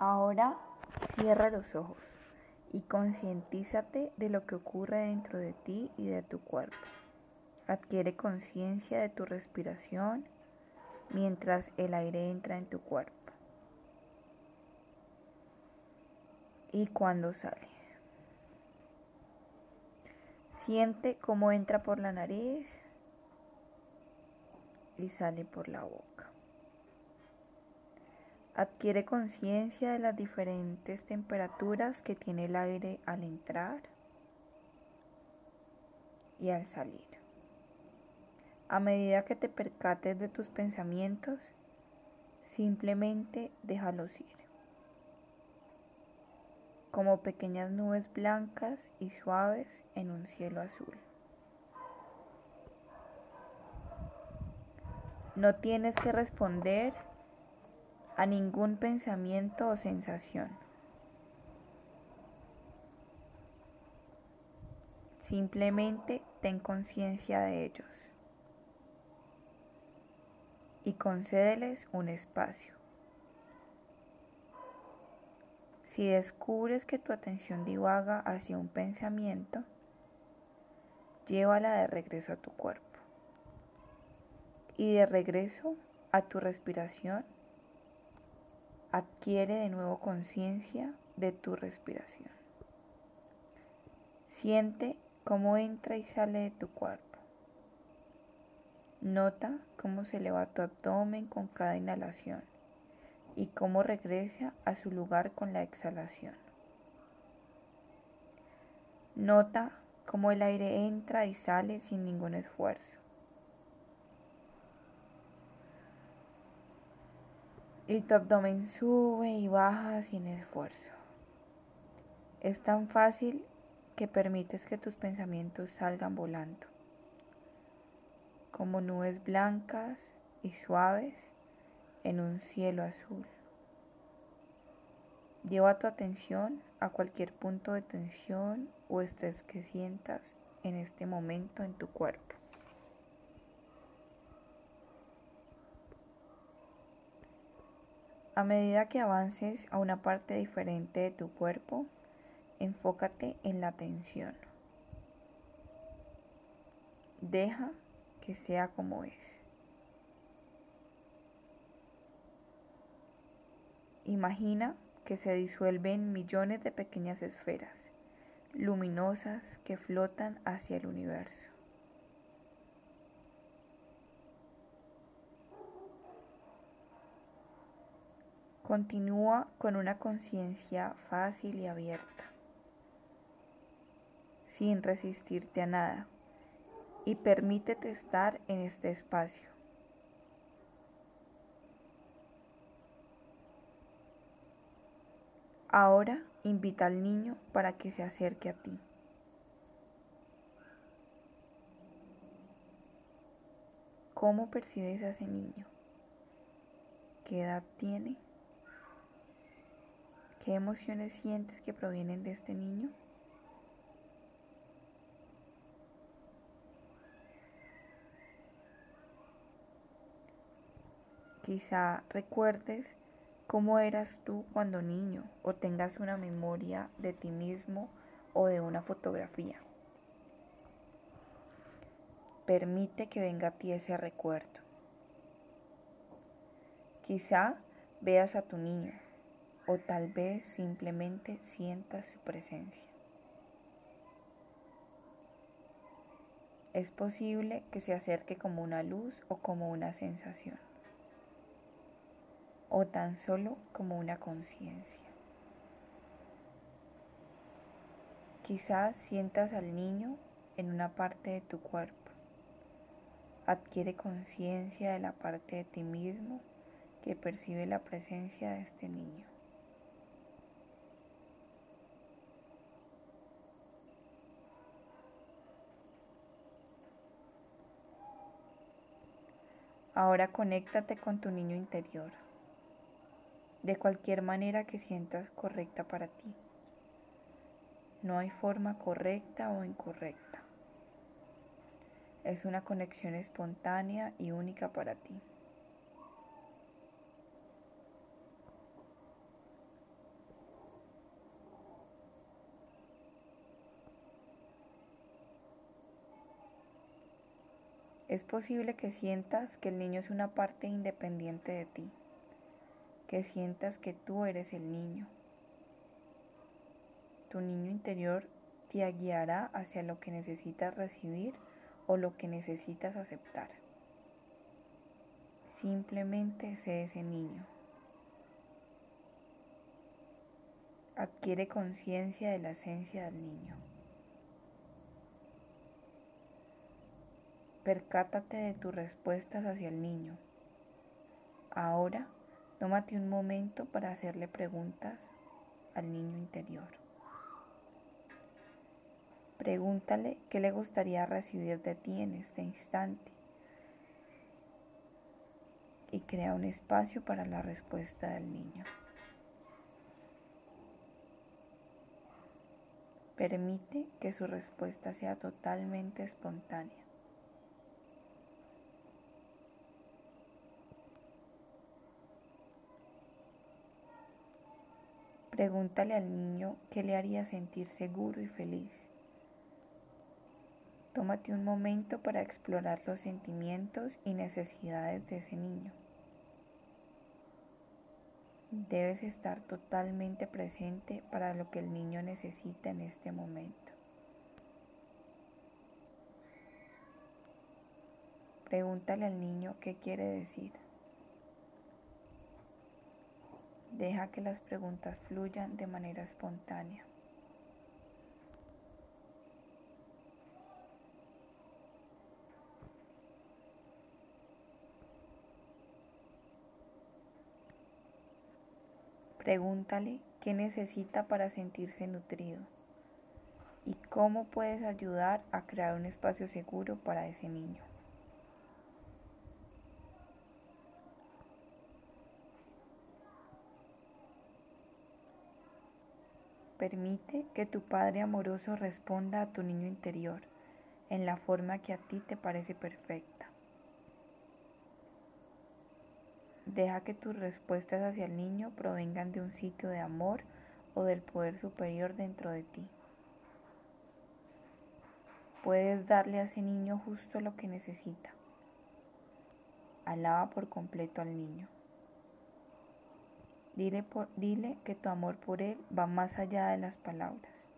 Ahora cierra los ojos y concientízate de lo que ocurre dentro de ti y de tu cuerpo. Adquiere conciencia de tu respiración mientras el aire entra en tu cuerpo. Y cuando sale. Siente cómo entra por la nariz y sale por la boca. Adquiere conciencia de las diferentes temperaturas que tiene el aire al entrar y al salir. A medida que te percates de tus pensamientos, simplemente déjalos ir. Como pequeñas nubes blancas y suaves en un cielo azul. No tienes que responder a ningún pensamiento o sensación. Simplemente ten conciencia de ellos y concédeles un espacio. Si descubres que tu atención divaga hacia un pensamiento, llévala de regreso a tu cuerpo. Y de regreso a tu respiración, adquiere de nuevo conciencia de tu respiración. Siente cómo entra y sale de tu cuerpo. Nota cómo se eleva tu abdomen con cada inhalación y cómo regresa a su lugar con la exhalación. Nota cómo el aire entra y sale sin ningún esfuerzo. Y tu abdomen sube y baja sin esfuerzo. Es tan fácil que permites que tus pensamientos salgan volando, como nubes blancas y suaves en un cielo azul. Lleva tu atención a cualquier punto de tensión o estrés que sientas en este momento en tu cuerpo. A medida que avances a una parte diferente de tu cuerpo, enfócate en la tensión. Deja que sea como es. Imagina que se disuelven millones de pequeñas esferas luminosas que flotan hacia el universo. Continúa con una conciencia fácil y abierta, sin resistirte a nada, y permítete estar en este espacio. Ahora invita al niño para que se acerque a ti. ¿Cómo percibes a ese niño? ¿Qué edad tiene? ¿Qué emociones sientes que provienen de este niño? Quizá recuerdes cómo eras tú cuando niño o tengas una memoria de ti mismo o de una fotografía. Permite que venga a ti ese recuerdo. Quizá veas a tu niño o tal vez simplemente sientas su presencia. Es posible que se acerque como una luz o como una sensación, o tan solo como una conciencia. Quizás sientas al niño en una parte de tu cuerpo. Adquiere conciencia de la parte de ti mismo que percibe la presencia de este niño. Ahora conéctate con tu niño interior, de cualquier manera que sientas correcta para ti. No hay forma correcta o incorrecta. Es una conexión espontánea y única para ti. Es posible que sientas que el niño es una parte independiente de ti, que sientas que tú eres el niño. Tu niño interior te guiará hacia lo que necesitas recibir o lo que necesitas aceptar. Simplemente sé ese niño. Adquiere conciencia de la esencia del niño. Percátate de tus respuestas hacia el niño. Ahora, tómate un momento para hacerle preguntas al niño interior. Pregúntale qué le gustaría recibir de ti en este instante y crea un espacio para la respuesta del niño. Permite que su respuesta sea totalmente espontánea. Pregúntale al niño qué le haría sentir seguro y feliz. Tómate un momento para explorar los sentimientos y necesidades de ese niño. Debes estar totalmente presente para lo que el niño necesita en este momento. Pregúntale al niño qué quiere decir. Deja que las preguntas fluyan de manera espontánea. Pregúntale qué necesita para sentirse nutrido y cómo puedes ayudar a crear un espacio seguro para ese niño. Permite que tu Padre amoroso responda a tu niño interior en la forma que a ti te parece perfecta. Deja que tus respuestas hacia el niño provengan de un sitio de amor o del poder superior dentro de ti. Puedes darle a ese niño justo lo que necesita. Alaba por completo al niño. Dile, dile que tu amor por él va más allá de las palabras.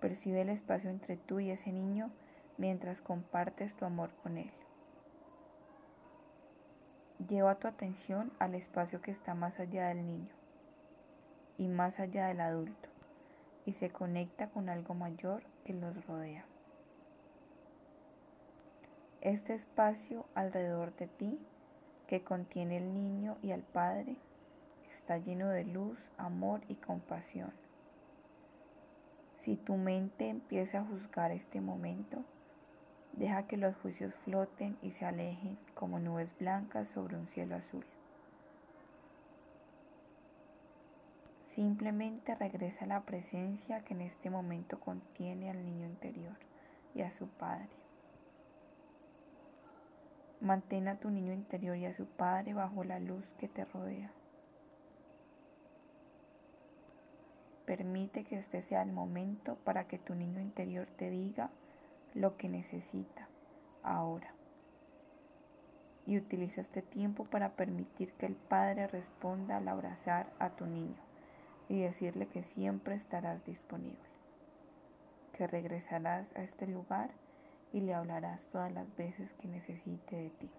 Percibe el espacio entre tú y ese niño mientras compartes tu amor con él. Lleva tu atención al espacio que está más allá del niño y más allá del adulto y se conecta con algo mayor que los rodea. Este espacio alrededor de ti que contiene el niño y al padre está lleno de luz, amor y compasión. Si tu mente empieza a juzgar este momento, Deja que los juicios floten y se alejen como nubes blancas sobre un cielo azul. Simplemente regresa a la presencia que en este momento contiene al niño interior y a su padre. Mantén a tu niño interior y a su padre bajo la luz que te rodea. Permite que este sea el momento para que tu niño interior te diga lo que necesita ahora. Y utiliza este tiempo para permitir que el Padre responda al abrazar a tu niño y decirle que siempre estarás disponible, que regresarás a este lugar y le hablarás todas las veces que necesite de ti.